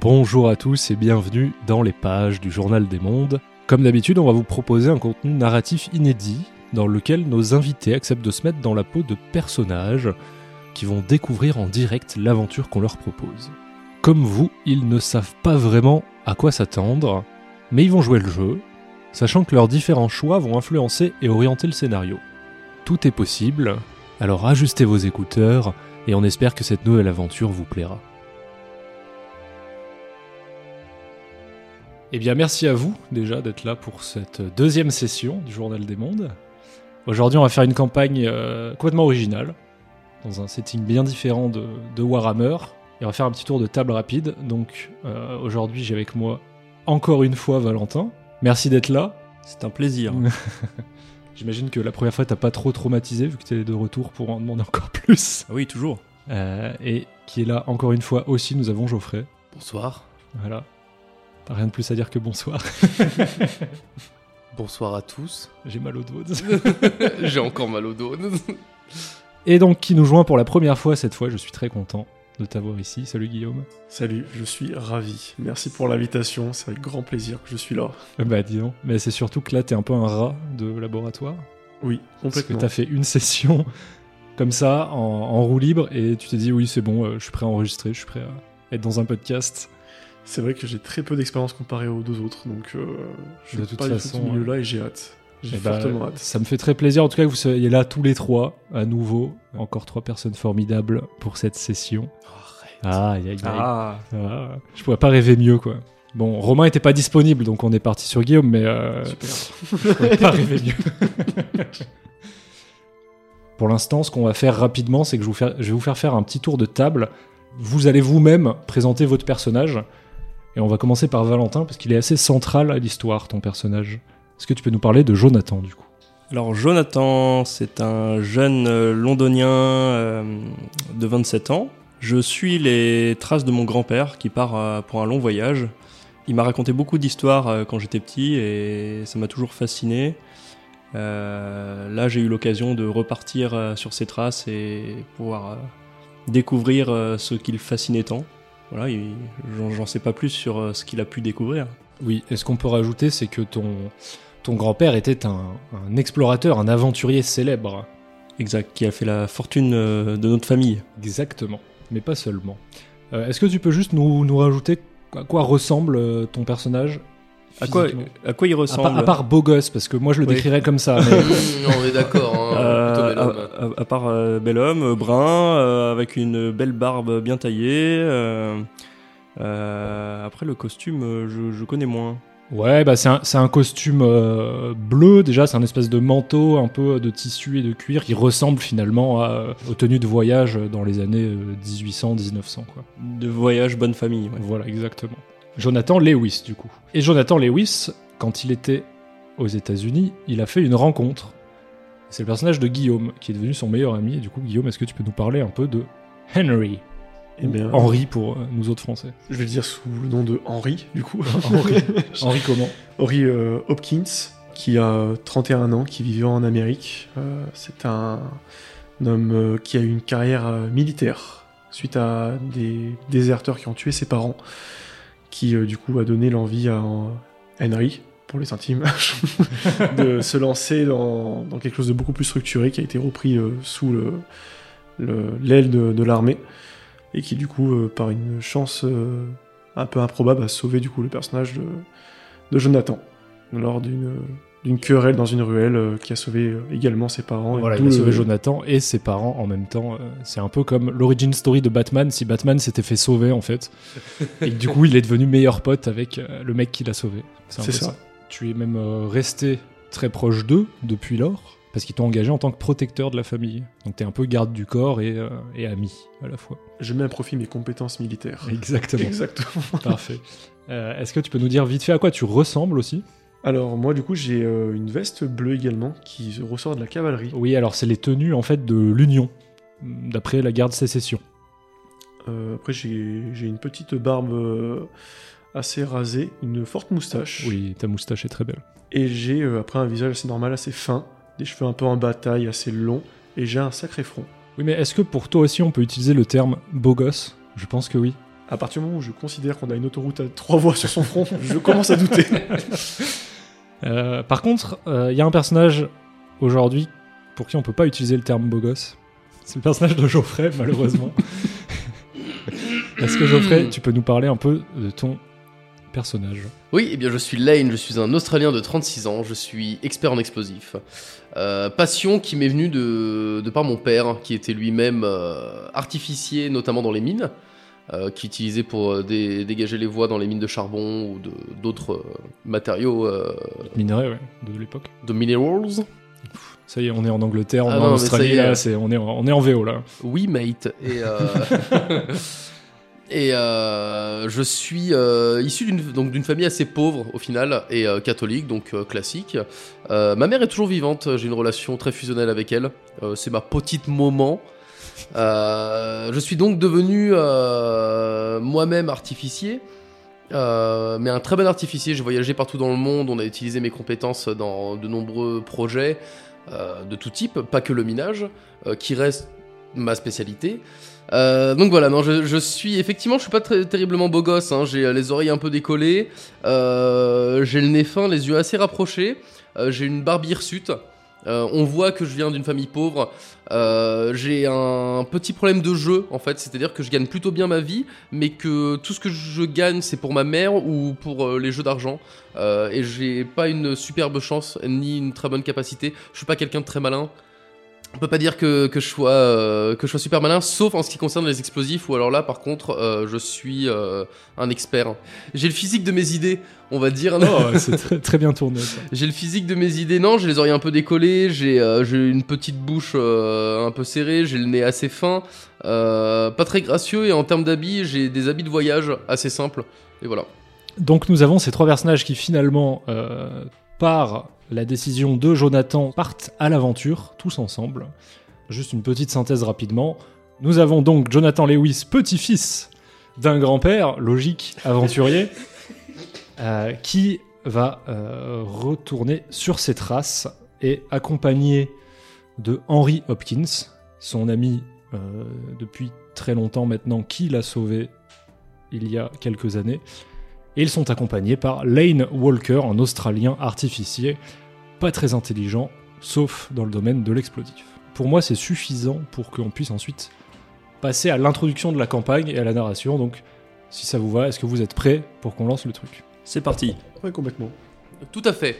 Bonjour à tous et bienvenue dans les pages du Journal des Mondes. Comme d'habitude, on va vous proposer un contenu narratif inédit dans lequel nos invités acceptent de se mettre dans la peau de personnages qui vont découvrir en direct l'aventure qu'on leur propose. Comme vous, ils ne savent pas vraiment à quoi s'attendre, mais ils vont jouer le jeu, sachant que leurs différents choix vont influencer et orienter le scénario. Tout est possible, alors ajustez vos écouteurs et on espère que cette nouvelle aventure vous plaira. Eh bien, merci à vous déjà d'être là pour cette deuxième session du Journal des Mondes. Aujourd'hui, on va faire une campagne euh, complètement originale, dans un setting bien différent de, de, Warhammer. Et on va faire un petit tour de table rapide. Donc, euh, aujourd'hui, j'ai avec moi encore une fois Valentin. Merci d'être là. C'est un plaisir. J'imagine que la première fois, t'as pas trop traumatisé vu que t'es de retour pour en demander encore plus. Ah oui, toujours. Euh, et qui est là encore une fois aussi, nous avons Geoffrey. Bonsoir. Voilà. Rien de plus à dire que bonsoir. bonsoir à tous. J'ai mal au dos. J'ai encore mal au dos. Et donc, qui nous joint pour la première fois cette fois, je suis très content de t'avoir ici. Salut Guillaume. Salut, je suis ravi. Merci pour l'invitation, c'est avec grand plaisir que je suis là. Bah dis donc, mais c'est surtout que là, t'es un peu un rat de laboratoire. Oui, complètement. Parce que t'as fait une session comme ça, en, en roue libre, et tu t'es dit, oui, c'est bon, euh, je suis prêt à enregistrer, je suis prêt à être dans un podcast. C'est vrai que j'ai très peu d'expérience comparé aux deux autres, donc euh, je de suis toute pas façon, du tout ce milieu-là et j'ai hâte. J'ai Eh bah, fortement hâte. Ça me fait très plaisir, en tout cas, que vous soyez là tous les trois, à nouveau. Encore trois personnes formidables pour cette session. Ah, aïe, aïe, aïe. Ah, Ah, je pourrais pas rêver mieux, quoi. Bon, Romain était pas disponible, donc on est parti sur Guillaume, mais euh, Super. je pourrais pas rêver mieux. Pour l'instant, ce qu'on va faire rapidement, c'est que je, vous faire- je vais vous faire faire un petit tour de table. Vous allez vous-même présenter votre personnage. Et on va commencer par Valentin, parce qu'il est assez central à l'histoire, ton personnage. Est-ce que tu peux nous parler de Jonathan, du coup? Alors Jonathan, c'est un jeune euh, londonien euh, de 27 ans. Je suis les traces de mon grand-père qui part euh, pour un long voyage. Il m'a raconté beaucoup d'histoires quand j'étais petit et ça m'a toujours fasciné. Là, j'ai eu l'occasion de repartir sur ses traces et pouvoir découvrir ce qui le fascinait tant. Voilà, il- j'en sais pas plus sur euh, ce qu'il a pu découvrir. Oui, et ce qu'on peut rajouter, c'est que ton, ton grand-père était un, un explorateur, un aventurier célèbre. Exact, qui a fait la fortune euh, de notre famille. Exactement, mais pas seulement. Euh, Est-ce que tu peux juste nous, nous rajouter à quoi ressemble ton personnage? À quoi, physiquement à quoi il à, ressemble part, à part beau gosse, parce que moi je le Oui. décrirais comme ça. mais- on est d'accord, hein, Euh, à, homme. à- à part euh, bel homme, euh, brun, euh, avec une belle barbe bien taillée. euh, euh, après le costume, euh, je, je connais moins. ouais, bah c'est un, costume euh, bleu, déjà, c'est un espèce de manteau un peu de tissu et de cuir qui ressemble finalement à, aux tenues de voyage dans les années 1800-1900. Quoi. De voyage, bonne famille. ouais. Voilà, exactement. Jonathan Lewis, du coup. Et Jonathan Lewis, quand il était aux États-Unis, il a fait une rencontre. C'est le personnage de Guillaume, qui est devenu son meilleur ami. Et du coup, Guillaume, est-ce que tu peux nous parler un peu de Henry? Eh bien, Henry pour euh, nous autres Français. je vais le dire sous le nom de Henry, du coup. Henry. Henry comment? Henry euh, Hopkins, qui a 31 ans, qui vivait en Amérique. Euh, c'est un, un homme euh, qui a eu une carrière militaire suite à des déserteurs qui ont tué ses parents, qui euh, du coup a donné l'envie à Henry, pour les intimes, de se lancer dans, quelque chose de beaucoup plus structuré, qui a été repris euh, sous le- le- l'aile de, l'armée, et qui du coup, euh, par une chance un peu improbable, a sauvé du coup le personnage de Jonathan lors d'une d'une querelle dans une ruelle euh, qui a sauvé euh, également ses parents. et Voilà, d'où il a sauvé Jonathan et ses parents en même temps. Euh, C'est un peu comme l'origin story de Batman, si Batman s'était fait sauver en fait. et du coup, il est devenu meilleur pote avec le mec qui l'a sauvé. C'est ça. Tu es même resté très proche d'eux depuis lors, parce qu'ils t'ont engagé en tant que protecteur de la famille. Donc t'es un peu garde du corps et, euh, et ami à la fois. Je mets à profit mes compétences militaires. Exactement. Exactement. Parfait. Euh, Est-ce que tu peux nous dire vite fait à quoi tu ressembles aussi? Alors moi du coup j'ai euh, une veste bleue également qui ressort de la cavalerie. Oui, alors c'est les tenues en fait de l'Union, d'après la guerre de sécession. Euh, après j'ai une petite barbe euh, assez rasée, une forte moustache. Oui, ta moustache est très belle. Et j'ai après un visage assez normal, assez fin, des cheveux un peu en bataille, assez longs, et j'ai un sacré front. Oui, mais est-ce que pour toi aussi on peut utiliser le terme beau gosse Je pense que oui. À partir du moment où je considère qu'on a une autoroute à trois voies sur son front, je commence à douter. Euh, par contre, il y a un personnage aujourd'hui pour qui on peut pas utiliser le terme beau gosse. C'est le personnage de Geoffrey, malheureusement. Est-ce que Geoffrey, tu peux nous parler un peu de ton personnage? Oui, eh bien je suis Lane, je suis un Australien de 36 ans, je suis expert en explosifs. Euh, passion qui m'est venue de, de par mon père, qui était lui-même euh, artificier, notamment dans les mines, euh, qui utilisait pour euh, dé- dégager les voies dans les mines de charbon ou d'autres euh, matériaux euh, Minerai, ouais, de l'époque. de minerals. Ça y est, on est en Angleterre, on Ah est non, en Australie, est. là, on, est en, on est en VO là. Oui, mate. Et, et euh, je suis euh, issu d'une famille assez pauvre au final et euh, catholique, donc classique. Ma mère est toujours vivante. J'ai une relation très fusionnelle avec elle. C'est ma petite moment. Euh, je suis donc devenu euh, moi-même artificier. Euh, mais un très bon artificier, j'ai voyagé partout dans le monde, on a utilisé mes compétences dans de nombreux projets de tout type, pas que le minage, qui reste ma spécialité. Donc voilà, non, je, suis effectivement, je suis pas terriblement beau gosse. hein. J'ai les oreilles un peu décollées, j'ai le nez fin, les yeux assez rapprochés, j'ai une barbe hirsute. Euh, on voit que je viens d'une famille pauvre. Euh, j'ai un petit problème de jeu en fait, c'est-à-dire que je gagne plutôt bien ma vie, mais que tout ce que je gagne c'est pour ma mère ou pour euh, les jeux d'argent. Et j'ai pas une superbe chance ni une très bonne capacité. Je suis pas quelqu'un de très malin. On peut pas dire que, que je sois euh, que je sois super malin, sauf en ce qui concerne les explosifs. Ou alors là, par contre, euh, je suis euh, un expert. J'ai le physique de mes idées, on va dire. Oh, c'est très, très bien tourné. J'ai le physique de mes idées, non, j'ai les oreilles un peu décollées, j'ai une petite bouche un peu serrée, j'ai le nez assez fin, pas très gracieux, et en termes d'habits, j'ai des habits de voyage assez simples. Et voilà. Donc nous avons ces trois personnages qui finalement, par la décision de Jonathan, partent à l'aventure, tous ensemble. Juste une petite synthèse rapidement. Nous avons donc Jonathan Lewis, petit-fils d'un grand-père, logique, aventurier, euh, qui va euh, retourner sur ses traces et accompagné de Henry Hopkins, son ami euh, depuis très longtemps maintenant, qui l'a sauvé il y a quelques années. Et ils sont accompagnés par Lane Walker, un Australien artificier, pas très intelligent, sauf dans le domaine de l'explosif. Pour moi, c'est suffisant pour qu'on puisse ensuite passer à l'introduction de la campagne et à la narration. Donc, si ça vous va, est-ce que vous êtes prêts pour qu'on lance le truc? C'est parti. Ouais, complètement. Tout à fait.